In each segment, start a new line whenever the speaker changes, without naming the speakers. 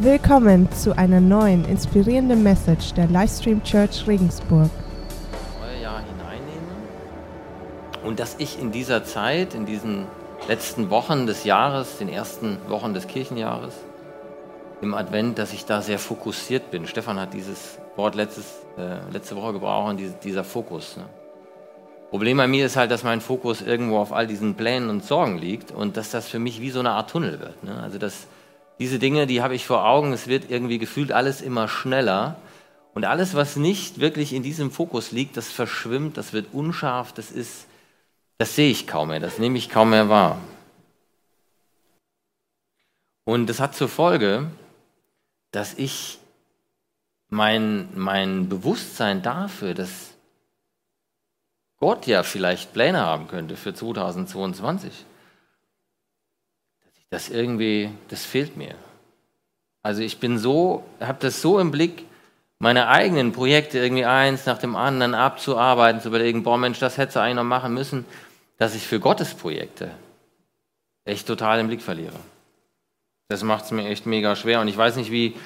Willkommen zu einer neuen inspirierenden Message der Livestream Church Regensburg.
neue Jahr hineinnehme und dass ich in dieser Zeit, in diesen letzten Wochen des Jahres, den ersten Wochen des Kirchenjahres, im Advent, dass ich da sehr fokussiert bin. Stefan hat dieses Wort letztes, äh, letzte Woche gebraucht, diese, dieser Fokus. Ne? Problem bei mir ist halt, dass mein Fokus irgendwo auf all diesen Plänen und Sorgen liegt und dass das für mich wie so eine Art Tunnel wird. Ne? Also dass diese Dinge, die habe ich vor Augen, es wird irgendwie gefühlt alles immer schneller. Und alles, was nicht wirklich in diesem Fokus liegt, das verschwimmt, das wird unscharf, das ist, das sehe ich kaum mehr, das nehme ich kaum mehr wahr. Und das hat zur Folge, dass ich mein, mein Bewusstsein dafür, dass Gott ja vielleicht Pläne haben könnte für 2022, dass ich das irgendwie, das fehlt mir. Also ich bin so, habe das so im Blick, meine eigenen Projekte irgendwie eins nach dem anderen abzuarbeiten, zu überlegen, boah Mensch, das hätte eigentlich noch machen müssen, dass ich für Gottes Projekte echt total im Blick verliere. Das macht es mir echt mega schwer und ich weiß nicht, wie,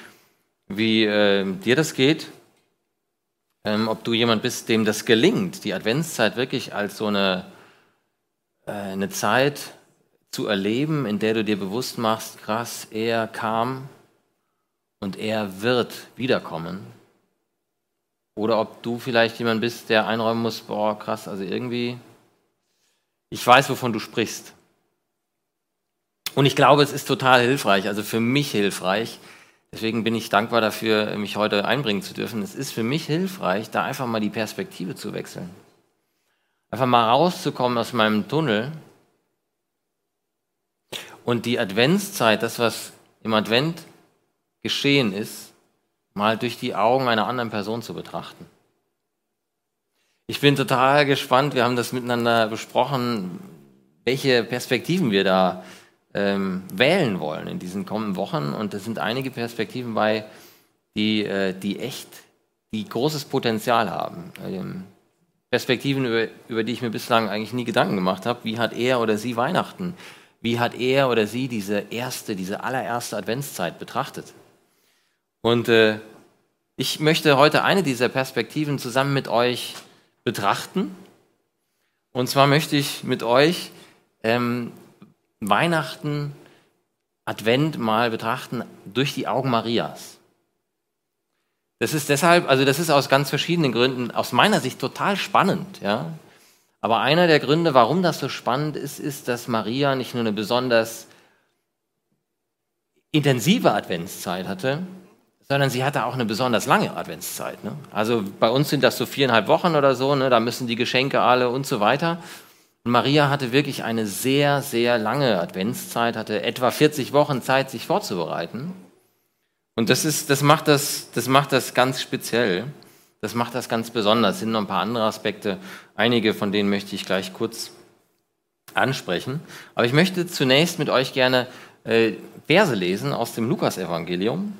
wie äh, dir das geht, ähm, ob du jemand bist, dem das gelingt, die Adventszeit wirklich als so eine, äh, eine Zeit zu erleben, in der du dir bewusst machst, krass, er kam und er wird wiederkommen. Oder ob du vielleicht jemand bist, der einräumen muss, boah, krass, also irgendwie, ich weiß, wovon du sprichst. Und ich glaube, es ist total hilfreich, also für mich hilfreich, Deswegen bin ich dankbar dafür, mich heute einbringen zu dürfen. Es ist für mich hilfreich, da einfach mal die Perspektive zu wechseln. Einfach mal rauszukommen aus meinem Tunnel und die Adventszeit, das, was im Advent geschehen ist, mal durch die Augen einer anderen Person zu betrachten. Ich bin total gespannt, wir haben das miteinander besprochen, welche Perspektiven wir da ähm, wählen wollen in diesen kommenden Wochen. Und es sind einige Perspektiven bei, die, äh, die echt, die großes Potenzial haben. Ähm, Perspektiven, über, über die ich mir bislang eigentlich nie Gedanken gemacht habe. Wie hat er oder sie Weihnachten? Wie hat er oder sie diese erste, diese allererste Adventszeit betrachtet? Und äh, ich möchte heute eine dieser Perspektiven zusammen mit euch betrachten. Und zwar möchte ich mit euch ähm, Weihnachten, Advent mal betrachten durch die Augen Marias. Das ist deshalb, also das ist aus ganz verschiedenen Gründen aus meiner Sicht total spannend, ja. Aber einer der Gründe, warum das so spannend ist, ist, dass Maria nicht nur eine besonders intensive Adventszeit hatte, sondern sie hatte auch eine besonders lange Adventszeit. Ne? Also bei uns sind das so viereinhalb Wochen oder so, ne? da müssen die Geschenke alle und so weiter. Und Maria hatte wirklich eine sehr, sehr lange Adventszeit, hatte etwa 40 Wochen Zeit, sich vorzubereiten. Und das, ist, das, macht das, das macht das ganz speziell. Das macht das ganz besonders. Es sind noch ein paar andere Aspekte. Einige von denen möchte ich gleich kurz ansprechen. Aber ich möchte zunächst mit euch gerne äh, Verse lesen aus dem Lukasevangelium,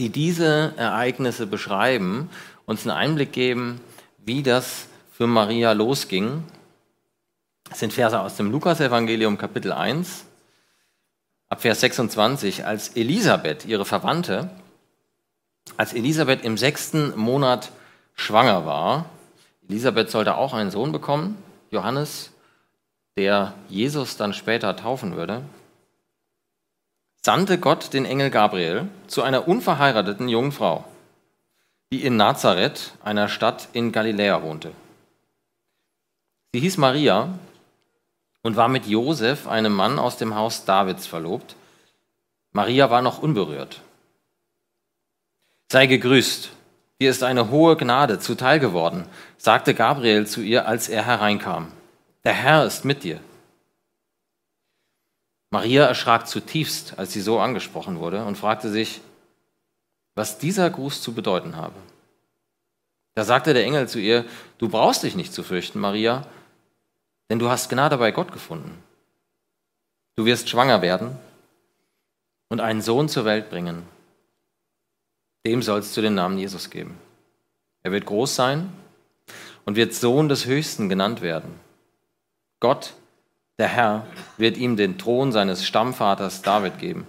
die diese Ereignisse beschreiben, uns einen Einblick geben, wie das für Maria losging das sind Verse aus dem Lukasevangelium Kapitel 1, ab Vers 26. Als Elisabeth, ihre Verwandte, als Elisabeth im sechsten Monat schwanger war, Elisabeth sollte auch einen Sohn bekommen, Johannes, der Jesus dann später taufen würde, sandte Gott den Engel Gabriel zu einer unverheirateten jungen Frau, die in Nazareth, einer Stadt in Galiläa, wohnte. Sie hieß Maria und war mit Josef, einem Mann aus dem Haus Davids, verlobt. Maria war noch unberührt. Sei gegrüßt, dir ist eine hohe Gnade zuteil geworden, sagte Gabriel zu ihr, als er hereinkam. Der Herr ist mit dir. Maria erschrak zutiefst, als sie so angesprochen wurde und fragte sich, was dieser Gruß zu bedeuten habe. Da sagte der Engel zu ihr, du brauchst dich nicht zu fürchten, Maria, denn du hast Gnade bei Gott gefunden. Du wirst schwanger werden und einen Sohn zur Welt bringen. Dem sollst du den Namen Jesus geben. Er wird groß sein und wird Sohn des Höchsten genannt werden. Gott, der Herr, wird ihm den Thron seines Stammvaters David geben.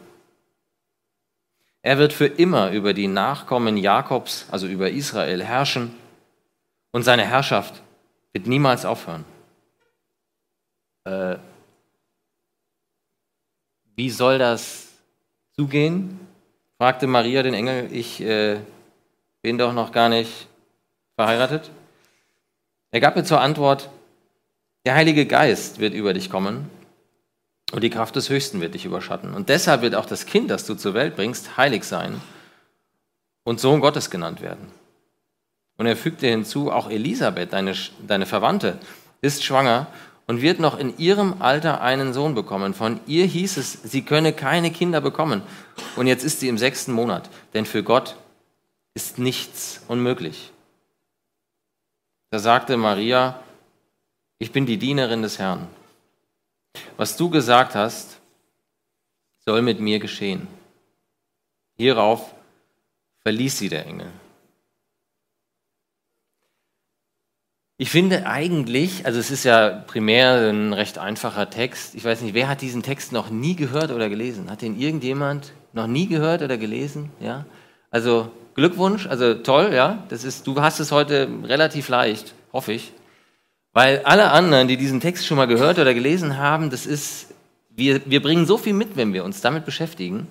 Er wird für immer über die Nachkommen Jakobs, also über Israel, herrschen und seine Herrschaft wird niemals aufhören. Äh, wie soll das zugehen? Fragte Maria den Engel. Ich äh, bin doch noch gar nicht verheiratet. Er gab ihr zur Antwort, der Heilige Geist wird über dich kommen und die Kraft des Höchsten wird dich überschatten. Und deshalb wird auch das Kind, das du zur Welt bringst, heilig sein und Sohn Gottes genannt werden. Und er fügte hinzu, auch Elisabeth, deine, deine Verwandte, ist schwanger und wird noch in ihrem Alter einen Sohn bekommen. Von ihr hieß es, sie könne keine Kinder bekommen. Und jetzt ist sie im sechsten Monat, denn für Gott ist nichts unmöglich. Da sagte Maria, ich bin die Dienerin des Herrn. Was du gesagt hast, soll mit mir geschehen. Hierauf verließ sie der Engel. Ich finde eigentlich, also es ist ja primär ein recht einfacher Text. Ich weiß nicht, wer hat diesen Text noch nie gehört oder gelesen? Hat den irgendjemand noch nie gehört oder gelesen? Ja? Also Glückwunsch, also toll, ja. Das ist, du hast es heute relativ leicht, hoffe ich. Weil alle anderen, die diesen Text schon mal gehört oder gelesen haben, das ist, wir, wir bringen so viel mit, wenn wir uns damit beschäftigen,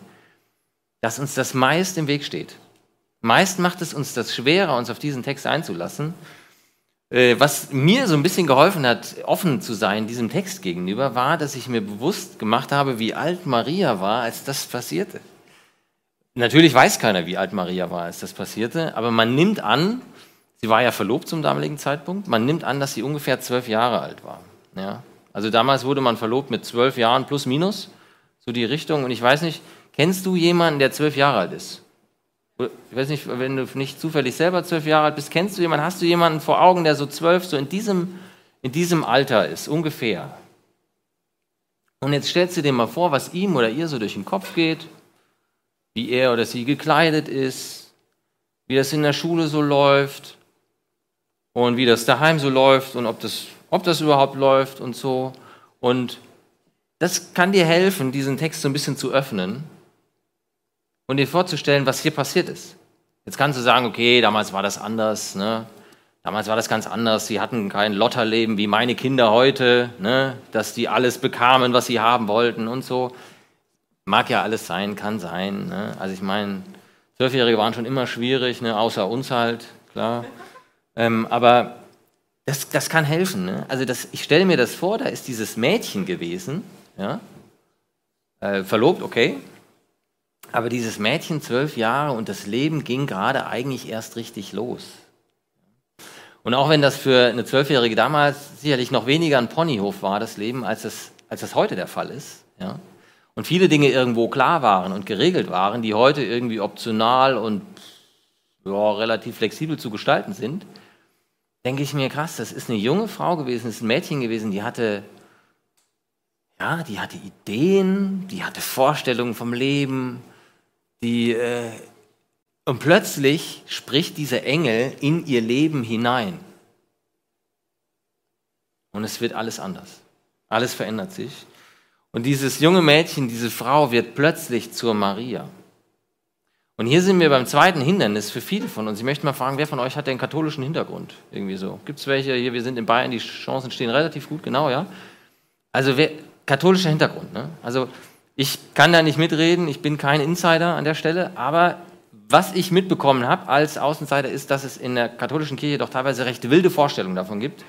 dass uns das meist im Weg steht. Meist macht es uns das schwerer, uns auf diesen Text einzulassen. Äh, was mir so ein bisschen geholfen hat, offen zu sein diesem Text gegenüber, war, dass ich mir bewusst gemacht habe, wie alt Maria war, als das passierte. Natürlich weiß keiner, wie alt Maria war, als das passierte, aber man nimmt an, sie war ja verlobt zum damaligen Zeitpunkt, man nimmt an, dass sie ungefähr zwölf Jahre alt war. Ja? Also damals wurde man verlobt mit zwölf Jahren plus minus, so die Richtung. Und ich weiß nicht, kennst du jemanden, der zwölf Jahre alt ist? Ich weiß nicht, wenn du nicht zufällig selber zwölf Jahre alt bist, kennst du jemanden, hast du jemanden vor Augen, der so zwölf, so in diesem, in diesem Alter ist, ungefähr? Und jetzt stellst du dir mal vor, was ihm oder ihr so durch den Kopf geht wie er oder sie gekleidet ist, wie das in der Schule so läuft und wie das daheim so läuft und ob das, ob das überhaupt läuft und so. Und das kann dir helfen, diesen Text so ein bisschen zu öffnen und dir vorzustellen, was hier passiert ist. Jetzt kannst du sagen, okay, damals war das anders, ne? Damals war das ganz anders. Sie hatten kein Lotterleben wie meine Kinder heute, ne? dass die alles bekamen, was sie haben wollten und so. Mag ja alles sein, kann sein. Ne? Also ich meine, Zwölfjährige waren schon immer schwierig, ne? außer uns halt, klar. Ähm, aber das, das kann helfen. Ne? Also das, ich stelle mir das vor, da ist dieses Mädchen gewesen, ja? Äh, verlobt, okay. Aber dieses Mädchen zwölf Jahre und das Leben ging gerade eigentlich erst richtig los. Und auch wenn das für eine Zwölfjährige damals sicherlich noch weniger ein Ponyhof war, das Leben, als das, als das heute der Fall ist, ja, und viele Dinge irgendwo klar waren und geregelt waren, die heute irgendwie optional und ja, relativ flexibel zu gestalten sind, denke ich mir, krass, das ist eine junge Frau gewesen, das ist ein Mädchen gewesen, die hatte, ja, die hatte Ideen, die hatte Vorstellungen vom Leben, die, äh, und plötzlich spricht dieser Engel in ihr Leben hinein. Und es wird alles anders. Alles verändert sich. Und dieses junge Mädchen, diese Frau wird plötzlich zur Maria. Und hier sind wir beim zweiten Hindernis für viele von uns. Ich möchte mal fragen, wer von euch hat den katholischen Hintergrund? Irgendwie so. Gibt es welche? Hier, wir sind in Bayern, die Chancen stehen relativ gut, genau, ja. Also wer, katholischer Hintergrund. Ne? Also ich kann da nicht mitreden, ich bin kein Insider an der Stelle, aber was ich mitbekommen habe als Außenseiter ist, dass es in der katholischen Kirche doch teilweise recht wilde Vorstellungen davon gibt,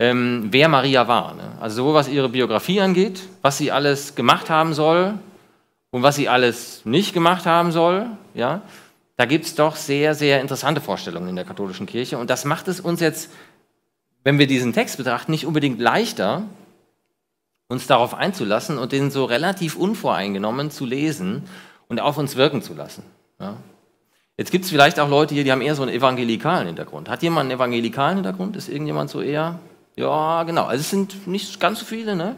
ähm, wer Maria war. Ne? Also sowohl was ihre Biografie angeht, was sie alles gemacht haben soll und was sie alles nicht gemacht haben soll. Ja? Da gibt es doch sehr, sehr interessante Vorstellungen in der katholischen Kirche. Und das macht es uns jetzt, wenn wir diesen Text betrachten, nicht unbedingt leichter, uns darauf einzulassen und den so relativ unvoreingenommen zu lesen und auf uns wirken zu lassen. Ja? Jetzt gibt es vielleicht auch Leute hier, die haben eher so einen evangelikalen Hintergrund. Hat jemand einen evangelikalen Hintergrund? Ist irgendjemand so eher ja, genau. Also es sind nicht ganz so viele, ne?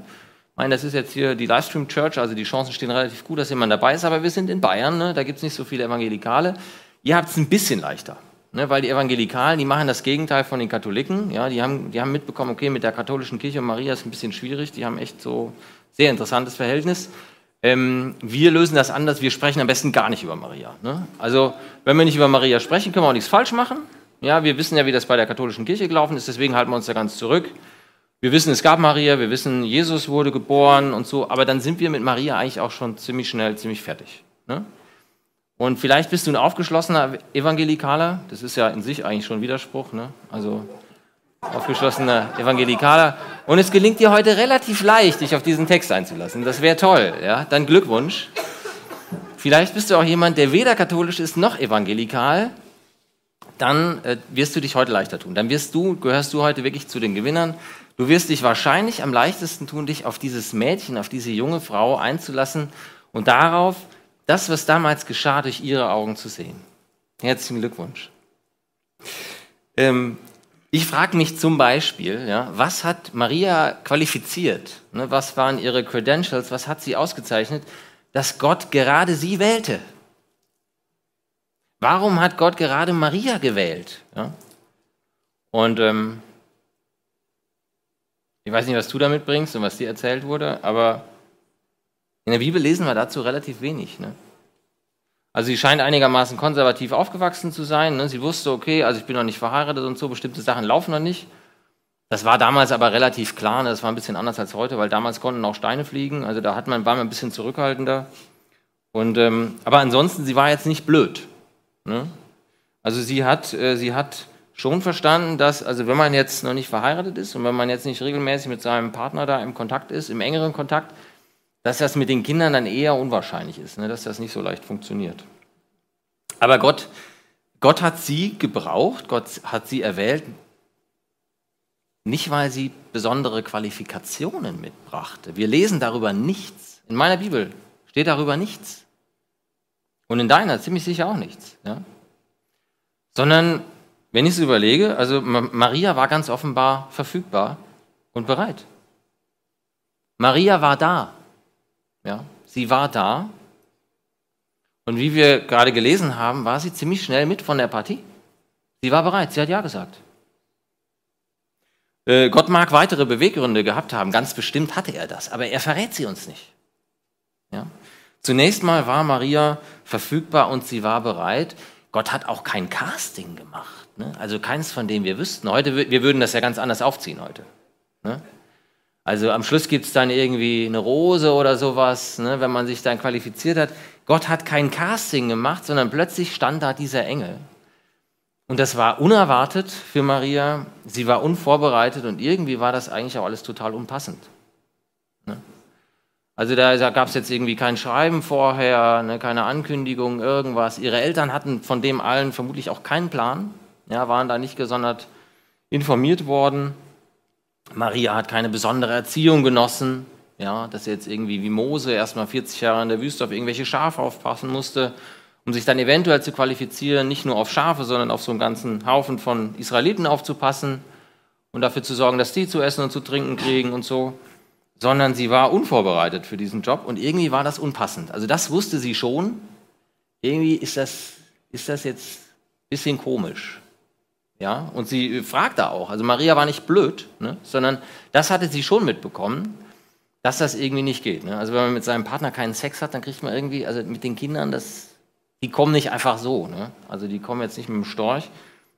Ich meine, das ist jetzt hier die Livestream Church, also die Chancen stehen relativ gut, dass jemand dabei ist, aber wir sind in Bayern, ne? da gibt es nicht so viele Evangelikale. Ihr habt es ein bisschen leichter, ne? weil die Evangelikalen, die machen das Gegenteil von den Katholiken. Ja? Die, haben, die haben mitbekommen, okay, mit der katholischen Kirche und Maria ist ein bisschen schwierig, die haben echt so sehr interessantes Verhältnis. ähm, wir lösen das anders, wir sprechen am besten gar nicht über Maria. Ne? Also, wenn wir nicht über Maria sprechen, können wir auch nichts falsch machen. Ja, wir wissen ja, wie das bei der katholischen Kirche gelaufen ist, deswegen halten wir uns da ganz zurück. Wir wissen, es gab Maria, wir wissen, Jesus wurde geboren und so, aber dann sind wir mit Maria eigentlich auch schon ziemlich schnell, ziemlich fertig. Ne? Und vielleicht bist du ein aufgeschlossener Evangelikaler, das ist ja in sich eigentlich schon ein Widerspruch, ne? also aufgeschlossener Evangelikaler. Und es gelingt dir heute relativ leicht, dich auf diesen Text einzulassen. Das wäre toll, ja? Dann Glückwunsch. Vielleicht bist du auch jemand, der weder katholisch ist noch evangelikal. Dann äh, wirst du dich heute leichter tun. Dann wirst du, gehörst du heute wirklich zu den Gewinnern. Du wirst dich wahrscheinlich am leichtesten tun, dich auf dieses Mädchen, auf diese junge Frau einzulassen und darauf, das, was damals geschah, durch ihre Augen zu sehen. Herzlichen Glückwunsch. Ähm, ich frage mich zum Beispiel, ja, was hat Maria qualifiziert? Ne, was waren ihre Credentials? Was hat sie ausgezeichnet, dass Gott gerade sie wählte? Warum hat Gott gerade Maria gewählt? Ja? Und ähm, ich weiß nicht, was du damit bringst und was dir erzählt wurde, aber in der Bibel lesen wir dazu relativ wenig. Ne? Also sie scheint einigermaßen konservativ aufgewachsen zu sein. Ne? Sie wusste, okay, also ich bin noch nicht verheiratet und so, bestimmte Sachen laufen noch nicht. Das war damals aber relativ klar, ne? das war ein bisschen anders als heute, weil damals konnten auch Steine fliegen, also da hat man, war man ein bisschen zurückhaltender. Und, ähm, aber ansonsten, sie war jetzt nicht blöd. Ne? Also sie hat, äh, sie hat schon verstanden, dass, also wenn man jetzt noch nicht verheiratet ist und wenn man jetzt nicht regelmäßig mit seinem Partner da im Kontakt ist, im engeren Kontakt, dass das mit den Kindern dann eher unwahrscheinlich ist, ne, dass das nicht so leicht funktioniert. Aber Gott, Gott hat sie gebraucht, Gott hat sie erwählt, nicht weil sie besondere Qualifikationen mitbrachte. Wir lesen darüber nichts. In meiner Bibel steht darüber nichts. Und in deiner ziemlich sicher auch nichts. Ja? Sondern, wenn ich es überlege, also Maria war ganz offenbar verfügbar und bereit. Maria war da. Ja, sie war da. Und wie wir gerade gelesen haben, war sie ziemlich schnell mit von der Partie. Sie war bereit, sie hat Ja gesagt. Äh, Gott mag weitere Beweggründe gehabt haben, ganz bestimmt hatte er das, aber er verrät sie uns nicht. Ja? Zunächst mal war Maria verfügbar und sie war bereit. Gott hat auch kein Casting gemacht, ne? also keins von dem wir wüssten. Heute, wir würden das ja ganz anders aufziehen heute. Ne? Also am Schluss gibt es dann irgendwie eine Rose oder sowas, ne, wenn man sich dann qualifiziert hat. Gott hat kein Casting gemacht, sondern plötzlich stand da dieser Engel. Und das war unerwartet für Maria. Sie war unvorbereitet und irgendwie war das eigentlich auch alles total unpassend. Ne? Also da, da gab es jetzt irgendwie kein Schreiben vorher, ne, keine Ankündigung, irgendwas. Ihre Eltern hatten von dem allen vermutlich auch keinen Plan, ja, waren da nicht gesondert informiert worden. Maria hat keine besondere Erziehung genossen, ja, dass er jetzt irgendwie wie Mose erstmal 40 Jahre in der Wüste auf irgendwelche Schafe aufpassen musste, um sich dann eventuell zu qualifizieren, nicht nur auf Schafe, sondern auf so einen ganzen Haufen von Israeliten aufzupassen und dafür zu sorgen, dass die zu essen und zu trinken kriegen und so, sondern sie war unvorbereitet für diesen Job und irgendwie war das unpassend. Also das wusste sie schon. Irgendwie ist das, ist das jetzt ein bisschen komisch. Ja, und sie fragte auch. Also Maria war nicht blöd, ne, sondern das hatte sie schon mitbekommen, dass das irgendwie nicht geht. Ne? Also wenn man mit seinem Partner keinen Sex hat, dann kriegt man irgendwie, also mit den Kindern, das, die kommen nicht einfach so. Ne? Also die kommen jetzt nicht mit dem Storch.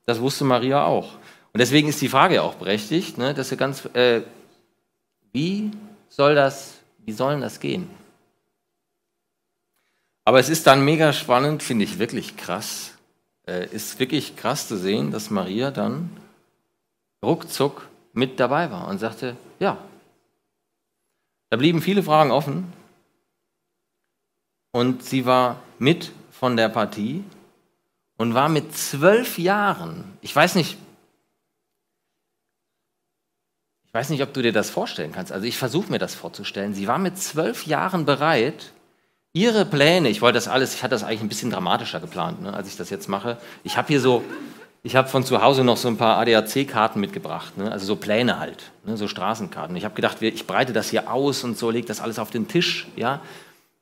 Das wusste Maria auch. Und deswegen ist die Frage ja auch berechtigt, ne, dass sie ganz, äh, wie soll das, wie soll das gehen? Aber es ist dann mega spannend, finde ich wirklich krass äh, ist wirklich krass zu sehen, dass Maria dann ruckzuck mit dabei war und sagte, ja. Da blieben viele Fragen offen. Und sie war mit von der Partie und war mit zwölf Jahren, ich weiß nicht, ich weiß nicht, ob du dir das vorstellen kannst, also ich versuche mir das vorzustellen, sie war mit zwölf Jahren bereit, Ihre Pläne, ich wollte das alles, ich hatte das eigentlich ein bisschen dramatischer geplant, ne, als ich das jetzt mache. Ich habe hier so, ich habe von zu Hause noch so ein paar ADAC-Karten mitgebracht, ne, also so Pläne halt, ne, so Straßenkarten. Ich habe gedacht, ich breite das hier aus und so, lege das alles auf den Tisch, ja.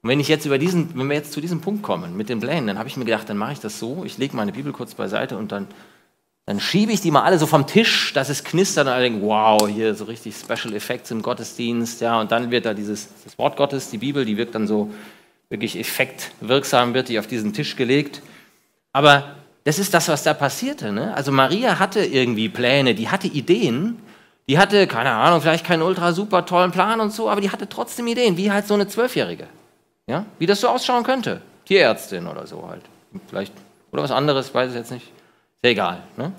Und wenn ich jetzt über diesen, wenn wir jetzt zu diesem Punkt kommen mit den Plänen, dann habe ich mir gedacht, dann mache ich das so, ich lege meine Bibel kurz beiseite und dann dann schiebe ich die mal alle so vom Tisch, dass es knistert und alle denken, wow, hier so richtig Special Effects im Gottesdienst, ja, und dann wird da dieses Wort Gottes, die Bibel, die wirkt dann so wirklich effektwirksam, wird die auf diesen Tisch gelegt. Aber das ist das, was da passierte. Ne? Also Maria hatte irgendwie Pläne, die hatte Ideen, die hatte, keine Ahnung, vielleicht keinen ultra super tollen Plan und so, aber die hatte trotzdem Ideen, wie halt so eine Zwölfjährige. Ja? Wie das so ausschauen könnte. Tierärztin oder so halt. Vielleicht, oder was anderes, weiß ich jetzt nicht. Ist egal. Ne?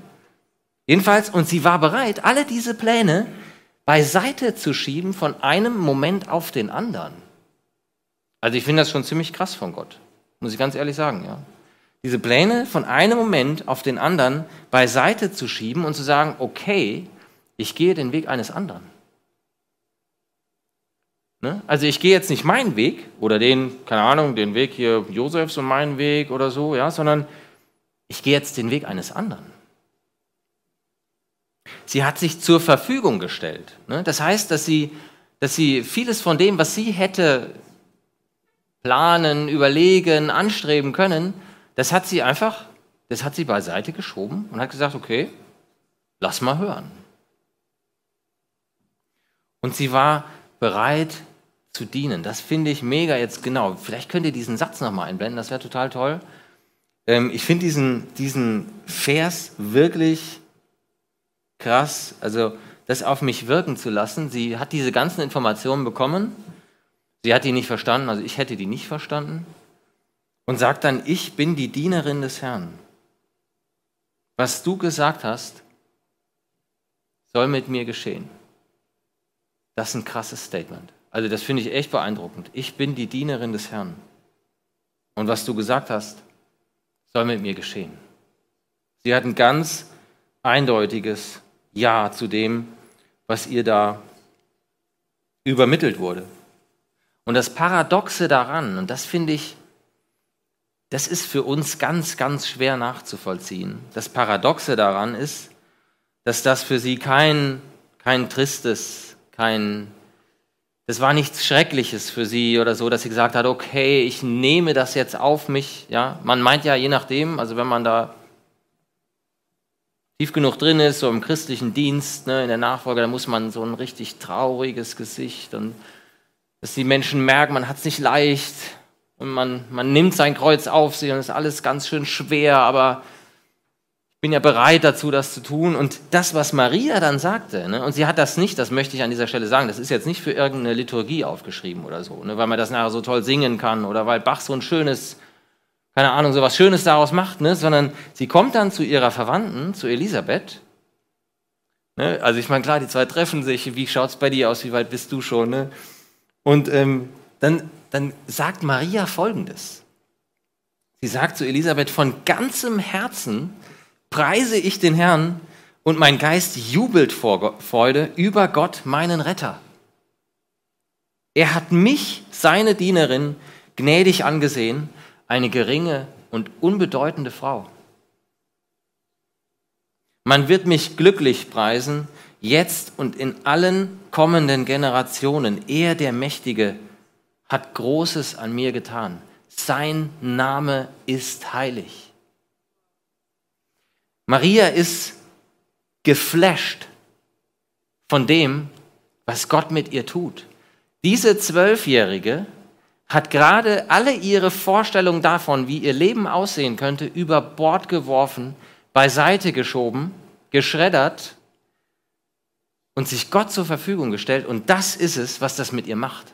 Jedenfalls, und sie war bereit, alle diese Pläne beiseite zu schieben von einem Moment auf den anderen. Also ich finde das schon ziemlich krass von Gott, muss ich ganz ehrlich sagen, ja. Diese Pläne von einem Moment auf den anderen beiseite zu schieben und zu sagen, okay, ich gehe den Weg eines anderen. Ne? Also ich gehe jetzt nicht meinen Weg oder den, keine Ahnung, den Weg hier Josefs und meinen Weg oder so, ja, sondern ich gehe jetzt den Weg eines anderen. Sie hat sich zur Verfügung gestellt. Ne? Das heißt, dass sie, dass sie vieles von dem, was sie hätte planen, überlegen, anstreben können, das hat sie einfach, das hat sie beiseite geschoben und hat gesagt, okay, lass mal hören. Und sie war bereit zu dienen. Das finde ich mega jetzt genau. Vielleicht könnt ihr diesen Satz nochmal einblenden, das wäre total toll. Ähm, ich finde diesen, diesen Vers wirklich krass. Also das auf mich wirken zu lassen. Sie hat diese ganzen Informationen bekommen. Sie hat die nicht verstanden, also ich hätte die nicht verstanden. Und sagt dann, ich bin die Dienerin des Herrn. Was du gesagt hast, soll mit mir geschehen. Das ist ein krasses Statement. Also das finde ich echt beeindruckend. Ich bin die Dienerin des Herrn. Und was du gesagt hast, soll mit mir geschehen. Sie hat ein ganz eindeutiges Ja zu dem, was ihr da übermittelt wurde. Und das Paradoxe daran, und das finde ich, das ist für uns ganz, ganz schwer nachzuvollziehen. Das Paradoxe daran ist, dass das für sie kein, kein tristes, kein das war nichts Schreckliches für sie oder so, dass sie gesagt hat, okay, ich nehme das jetzt auf mich. Ja, man meint ja je nachdem, also wenn man da tief genug drin ist, so im christlichen Dienst, ne, in der Nachfolge, da muss man so ein richtig trauriges Gesicht und dass die Menschen merken, man hat es nicht leicht und man, man nimmt sein Kreuz auf sich und ist alles ganz schön schwer, aber bin ja bereit dazu, das zu tun. Und das, was Maria dann sagte, ne, und sie hat das nicht, das möchte ich an dieser Stelle sagen, das ist jetzt nicht für irgendeine Liturgie aufgeschrieben oder so, ne, weil man das nachher so toll singen kann oder weil Bach so ein schönes, keine Ahnung, so was Schönes daraus macht, ne, sondern sie kommt dann zu ihrer Verwandten, zu Elisabeth. Ne, also ich meine, klar, die zwei treffen sich, wie schaut es bei dir aus, wie weit bist du schon? Ne? Und ähm, dann, dann sagt Maria Folgendes. Sie sagt zu Elisabeth von ganzem Herzen, preise ich den Herrn und mein Geist jubelt vor Freude über Gott, meinen Retter. Er hat mich, seine Dienerin, gnädig angesehen, eine geringe und unbedeutende Frau. Man wird mich glücklich preisen, jetzt und in allen kommenden Generationen. Er, der Mächtige, hat Großes an mir getan. Sein Name ist heilig. Maria ist geflasht von dem, was Gott mit ihr tut. Diese Zwölfjährige hat gerade alle ihre Vorstellungen davon, wie ihr Leben aussehen könnte, über Bord geworfen, beiseite geschoben, geschreddert und sich Gott zur Verfügung gestellt. Und das ist es, was das mit ihr macht.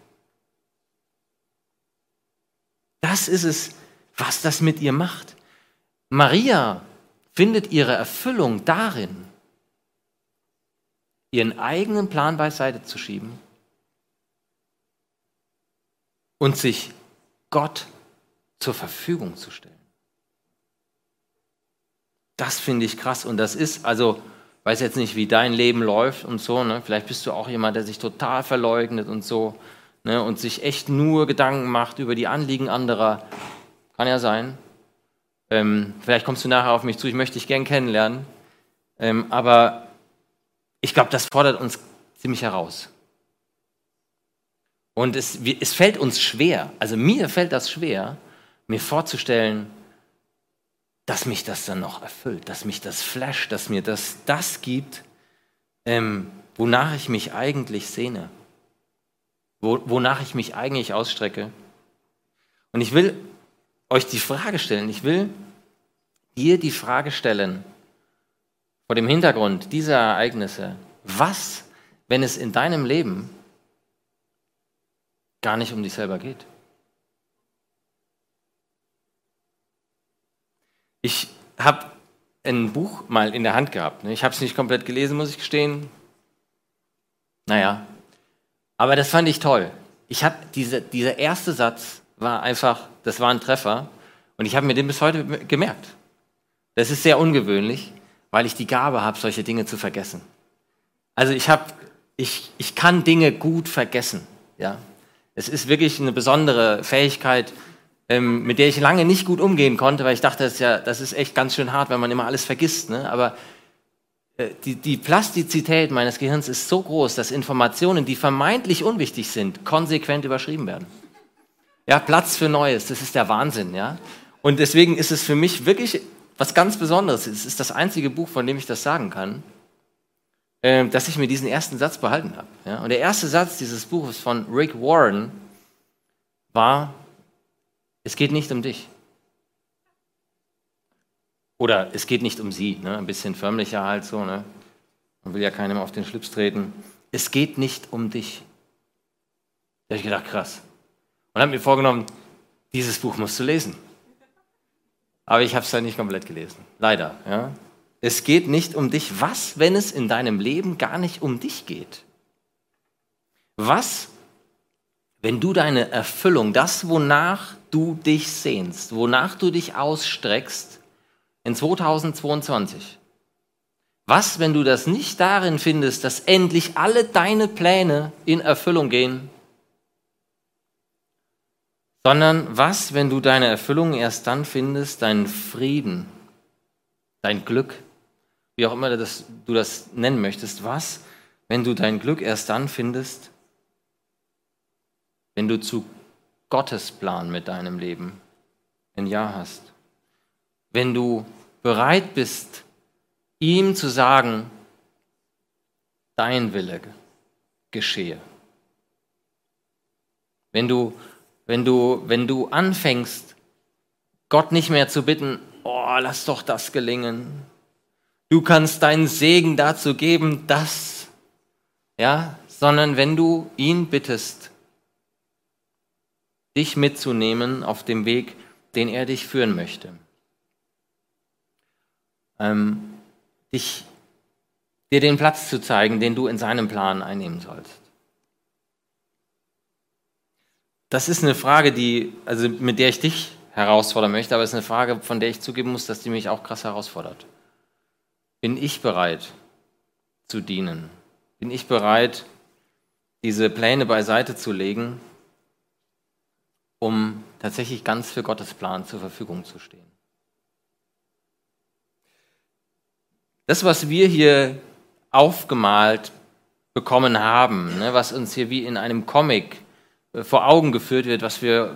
Das ist es, was das mit ihr macht. Maria findet ihre Erfüllung darin, ihren eigenen Plan beiseite zu schieben und sich Gott zur Verfügung zu stellen. Das finde ich krass und das ist, also, weiß jetzt nicht, wie dein Leben läuft und so, ne? vielleicht bist du auch jemand, der sich total verleugnet und so ne? und sich echt nur Gedanken macht über die Anliegen anderer. Kann ja sein. Ähm, vielleicht kommst du nachher auf mich zu, ich möchte dich gern kennenlernen. Ähm, aber ich glaube, das fordert uns ziemlich heraus. Und es, es fällt uns schwer, also mir fällt das schwer, mir vorzustellen, dass mich das dann noch erfüllt, dass mich das flasht, dass mir das das gibt, ähm, wonach ich mich eigentlich sehne, wo, wonach ich mich eigentlich ausstrecke. Und ich will euch die Frage stellen, ich will dir die Frage stellen, vor dem Hintergrund dieser Ereignisse, was, wenn es in deinem Leben gar nicht um dich selber geht? Ich habe ein Buch mal in der Hand gehabt. Ne? Ich habe es nicht komplett gelesen, muss ich gestehen. Naja, aber das fand ich toll. Ich habe diese, dieser erste Satz war einfach, das war ein Treffer und ich habe mir den bis heute gemerkt. Das ist sehr ungewöhnlich, weil ich die Gabe habe, solche Dinge zu vergessen. Also ich habe, ich, ich kann Dinge gut vergessen. Ja, es ist wirklich eine besondere Fähigkeit, ähm, mit der ich lange nicht gut umgehen konnte, weil ich dachte, das ist, ja, das ist echt ganz schön hart, wenn man immer alles vergisst. Ne? Aber äh, die, die Plastizität meines Gehirns ist so groß, dass Informationen, die vermeintlich unwichtig sind, konsequent überschrieben werden. Ja, Platz für Neues, das ist der Wahnsinn. Ja? Und deswegen ist es für mich wirklich was ganz Besonderes. Es ist das einzige Buch, von dem ich das sagen kann, äh, dass ich mir diesen ersten Satz behalten habe. Ja? Und der erste Satz dieses Buches von Rick Warren war, es geht nicht um dich. Oder es geht nicht um sie, ne? ein bisschen förmlicher halt so. Ne? Man will ja keinem auf den Schlips treten. Es geht nicht um dich. Da habe ich gedacht, krass. Und habe mir vorgenommen, dieses Buch musst du lesen. Aber ich habe es dann nicht komplett gelesen. Leider. Ja? Es geht nicht um dich. Was, wenn es in deinem Leben gar nicht um dich geht? Was, wenn du deine Erfüllung, das, wonach du dich sehnst, wonach du dich ausstreckst in 2022, was, wenn du das nicht darin findest, dass endlich alle deine Pläne in Erfüllung gehen, sondern was, wenn du deine Erfüllung erst dann findest, deinen Frieden, dein Glück, wie auch immer das, du das nennen möchtest, was, wenn du dein Glück erst dann findest, wenn du zu Gottes Plan mit deinem Leben ein Ja hast. Wenn du bereit bist, ihm zu sagen, dein Wille geschehe. Wenn du, wenn du, wenn du anfängst, Gott nicht mehr zu bitten, oh, lass doch das gelingen. Du kannst deinen Segen dazu geben, das, ja, sondern wenn du ihn bittest, dich mitzunehmen auf dem Weg, den er dich führen möchte. Ähm, dich, dir den Platz zu zeigen, den du in seinem Plan einnehmen sollst. Das ist eine Frage, die, also mit der ich dich herausfordern möchte, aber es ist eine Frage, von der ich zugeben muss, dass die mich auch krass herausfordert. Bin ich bereit zu dienen? Bin ich bereit, diese Pläne beiseite zu legen um tatsächlich ganz für Gottes Plan zur Verfügung zu stehen. Das, was wir hier aufgemalt bekommen haben, ne, was uns hier wie in einem Comic äh, vor Augen geführt wird, was wir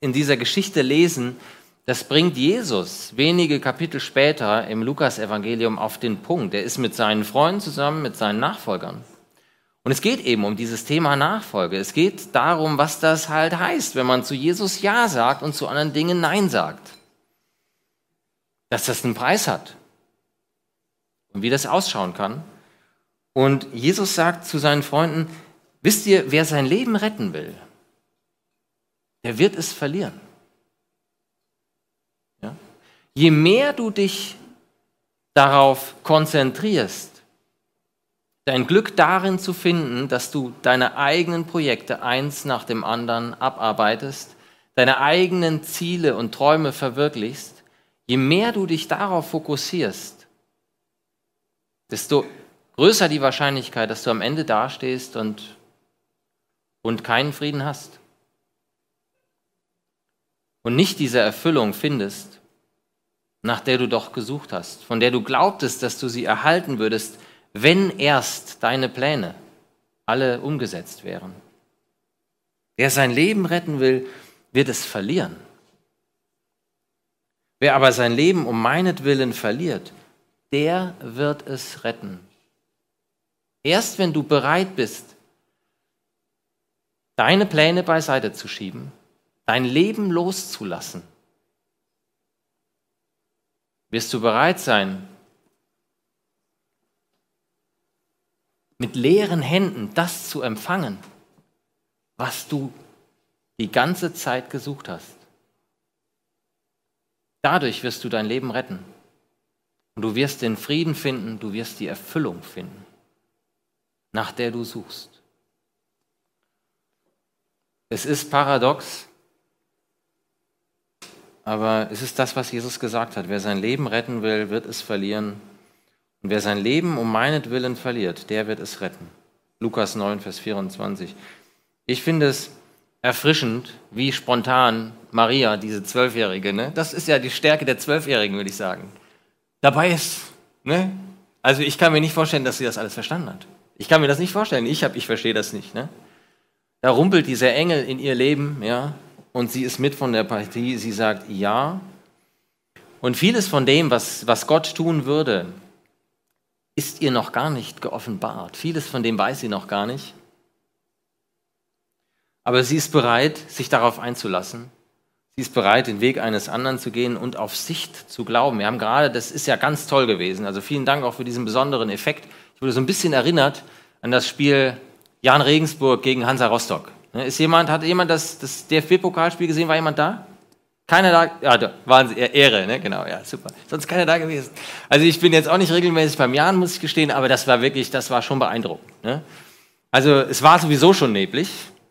in dieser Geschichte lesen, das bringt Jesus wenige Kapitel später im Lukasevangelium auf den Punkt. Er ist mit seinen Freunden zusammen, mit seinen Nachfolgern. Und es geht eben um dieses Thema Nachfolge. Es geht darum, was das halt heißt, wenn man zu Jesus Ja sagt und zu anderen Dingen Nein sagt. Dass das einen Preis hat. Und wie das ausschauen kann. Und Jesus sagt zu seinen Freunden, wisst ihr, wer sein Leben retten will, der wird es verlieren. Ja? Je mehr du dich darauf konzentrierst, dein Glück darin zu finden, dass du deine eigenen Projekte eins nach dem anderen abarbeitest, deine eigenen Ziele und Träume verwirklichst, je mehr du dich darauf fokussierst, desto größer die Wahrscheinlichkeit, dass du am Ende dastehst und, und keinen Frieden hast. Und nicht diese Erfüllung findest, nach der du doch gesucht hast, von der du glaubtest, dass du sie erhalten würdest, wenn erst deine Pläne alle umgesetzt wären. Wer sein Leben retten will, wird es verlieren. Wer aber sein Leben um meinetwillen verliert, der wird es retten. Erst wenn du bereit bist, deine Pläne beiseite zu schieben, dein Leben loszulassen, wirst du bereit sein, mit leeren Händen das zu empfangen, was du die ganze Zeit gesucht hast. Dadurch wirst du dein Leben retten. Und du wirst den Frieden finden, du wirst die Erfüllung finden, nach der du suchst. Es ist paradox, aber es ist das, was Jesus gesagt hat. Wer sein Leben retten will, wird es verlieren. Und wer sein Leben um meinetwillen verliert, der wird es retten. Lukas 9, Vers 24. Ich finde es erfrischend, wie spontan Maria, diese Zwölfjährige, ne? das ist ja die Stärke der Zwölfjährigen, würde ich sagen, dabei ist. Ne? Also ich kann mir nicht vorstellen, dass sie das alles verstanden hat. Ich kann mir das nicht vorstellen. Ich, ich verstehe das nicht. Ne? Da rumpelt dieser Engel in ihr Leben, ja, und sie ist mit von der Partie. Sie sagt ja. Und vieles von dem, was, was Gott tun würde, ist ihr noch gar nicht geoffenbart. Vieles von dem weiß sie noch gar nicht. Aber sie ist bereit, sich darauf einzulassen. Sie ist bereit, den Weg eines anderen zu gehen und auf Sicht zu glauben. Wir haben gerade, das ist ja ganz toll gewesen. Also vielen Dank auch für diesen besonderen Effekt. Ich wurde so ein bisschen erinnert an das Spiel Jan Regensburg gegen Hansa Rostock. Ist jemand, hat jemand das, das DFB-Pokalspiel gesehen? War jemand da? Keiner da? Ja, sie, Ehre, ne? Genau, ja, super. Sonst keiner da gewesen. Also ich bin jetzt auch nicht regelmäßig beim Jan, muss ich gestehen, aber das war wirklich, das war schon beeindruckend. Ne? Also es war sowieso schon neblig,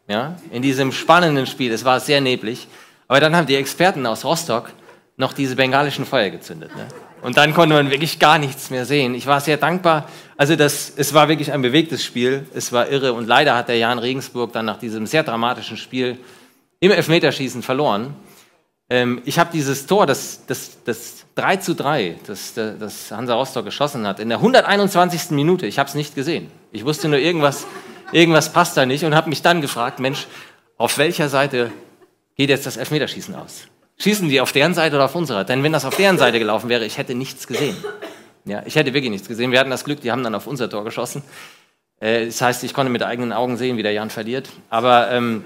ja, in diesem spannenden Spiel. Es war sehr neblig. Aber dann haben die Experten aus Rostock noch diese bengalischen Feuer gezündet. Ne? Und dann konnte man wirklich gar nichts mehr sehen. Ich war sehr dankbar. Also das, es war wirklich ein bewegtes Spiel. Es war irre. Und leider hat der Jan Regensburg dann nach diesem sehr dramatischen Spiel im Elfmeterschießen verloren. Ähm, ich habe dieses Tor, das, das, das 3 zu 3, das, das Hansa Rostock geschossen hat, in der 121. Minute, ich habe es nicht gesehen. Ich wusste nur, irgendwas, irgendwas passt da nicht und habe mich dann gefragt, Mensch, auf welcher Seite geht jetzt das Elfmeterschießen aus? Schießen die auf deren Seite oder auf unserer? Denn wenn das auf deren Seite gelaufen wäre, ich hätte nichts gesehen. Ja, ich hätte wirklich nichts gesehen. Wir hatten das Glück, die haben dann auf unser Tor geschossen. Äh, das heißt, ich konnte mit eigenen Augen sehen, wie der Jan verliert. Aber ähm,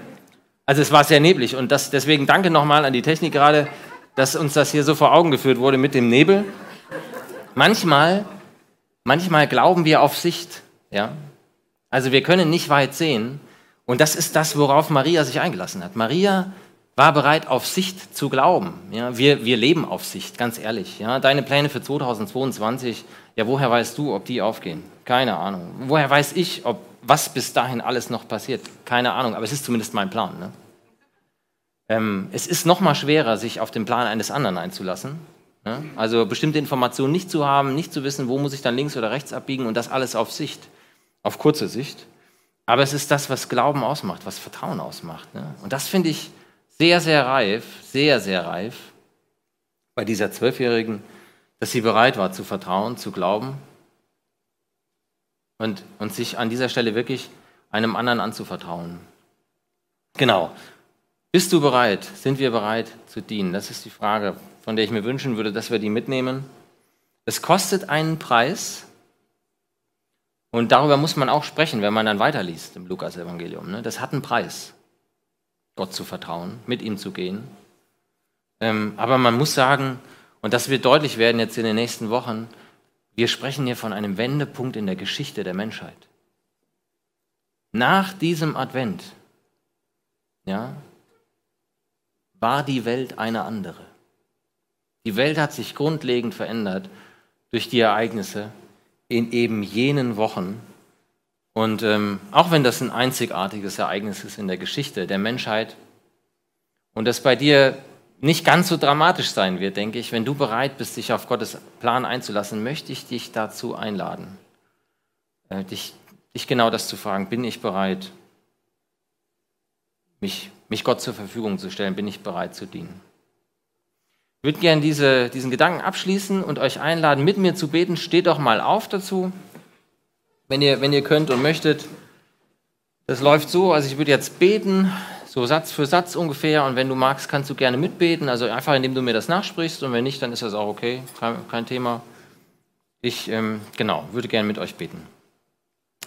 also es war sehr neblig und das, deswegen danke nochmal an die Technik gerade, dass uns das hier so vor Augen geführt wurde mit dem Nebel. Manchmal, manchmal glauben wir auf Sicht. Ja? Also wir können nicht weit sehen. Und das ist das, worauf Maria sich eingelassen hat. Maria war bereit, auf Sicht zu glauben. Ja, wir, wir leben auf Sicht, ganz ehrlich. Ja, deine Pläne für 2022, ja, woher weißt du, ob die aufgehen? Keine Ahnung. Woher weiß ich, ob was bis dahin alles noch passiert? Keine Ahnung, aber es ist zumindest mein Plan. Ne? Ähm, es ist noch mal schwerer, sich auf den Plan eines anderen einzulassen. Ne? Also bestimmte Informationen nicht zu haben, nicht zu wissen, wo muss ich dann links oder rechts abbiegen und das alles auf Sicht, auf kurze Sicht. Aber es ist das, was Glauben ausmacht, was Vertrauen ausmacht. Ne? Und das finde ich sehr, sehr reif, sehr, sehr reif bei dieser Zwölfjährigen, dass sie bereit war zu vertrauen, zu glauben und, und sich an dieser Stelle wirklich einem anderen anzuvertrauen. Genau. Bist du bereit? Sind wir bereit zu dienen? Das ist die Frage, von der ich mir wünschen würde, dass wir die mitnehmen. Es kostet einen Preis. Und darüber muss man auch sprechen, wenn man dann weiterliest im Lukas-Evangelium. Ne? Das hat einen Preis. Gott zu vertrauen, mit ihm zu gehen. Ähm, aber man muss sagen, und das wird deutlich werden jetzt in den nächsten Wochen, wir sprechen hier von einem Wendepunkt in der Geschichte der Menschheit. Nach diesem Advent ja, war die Welt eine andere. Die Welt hat sich grundlegend verändert durch die Ereignisse in eben jenen Wochen, und ähm, auch wenn das ein einzigartiges Ereignis ist in der Geschichte der Menschheit und das bei dir nicht ganz so dramatisch sein wird, denke ich, wenn du bereit bist, dich auf Gottes Plan einzulassen, möchte ich dich dazu einladen, äh, dich, dich genau das zu fragen, bin ich bereit, mich, mich Gott zur Verfügung zu stellen, bin ich bereit zu dienen. Ich würde gerne diese, diesen Gedanken abschließen und euch einladen, mit mir zu beten. Steht doch mal auf dazu wenn ihr, wenn ihr könnt und möchtet. Das läuft so, also ich würde jetzt beten, So Satz für Satz ungefähr. Und wenn du magst, kannst du gerne mitbeten. Also einfach, indem du mir das nachsprichst. Und wenn nicht, dann ist das auch okay. Kein, kein Thema. Ich, ähm, genau, würde gerne mit euch beten.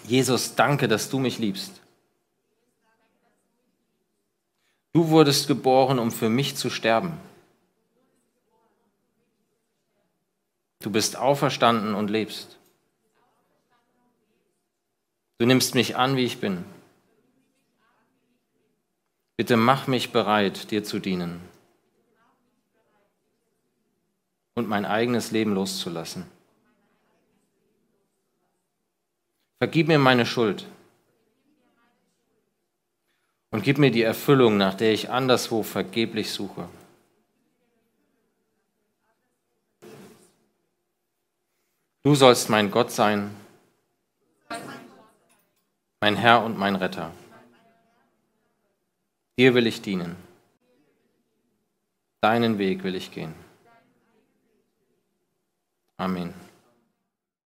Jesus, danke, dass du mich liebst. Du wurdest geboren, um für mich zu sterben. Du bist auferstanden und lebst. Du nimmst mich an, wie ich bin. Bitte mach mich bereit, dir zu dienen und mein eigenes Leben loszulassen. Vergib mir meine Schuld und gib mir die Erfüllung, nach der ich anderswo vergeblich suche. Du sollst mein Gott sein, mein Herr und mein Retter. Dir will ich dienen. Deinen Weg will ich gehen. Amen.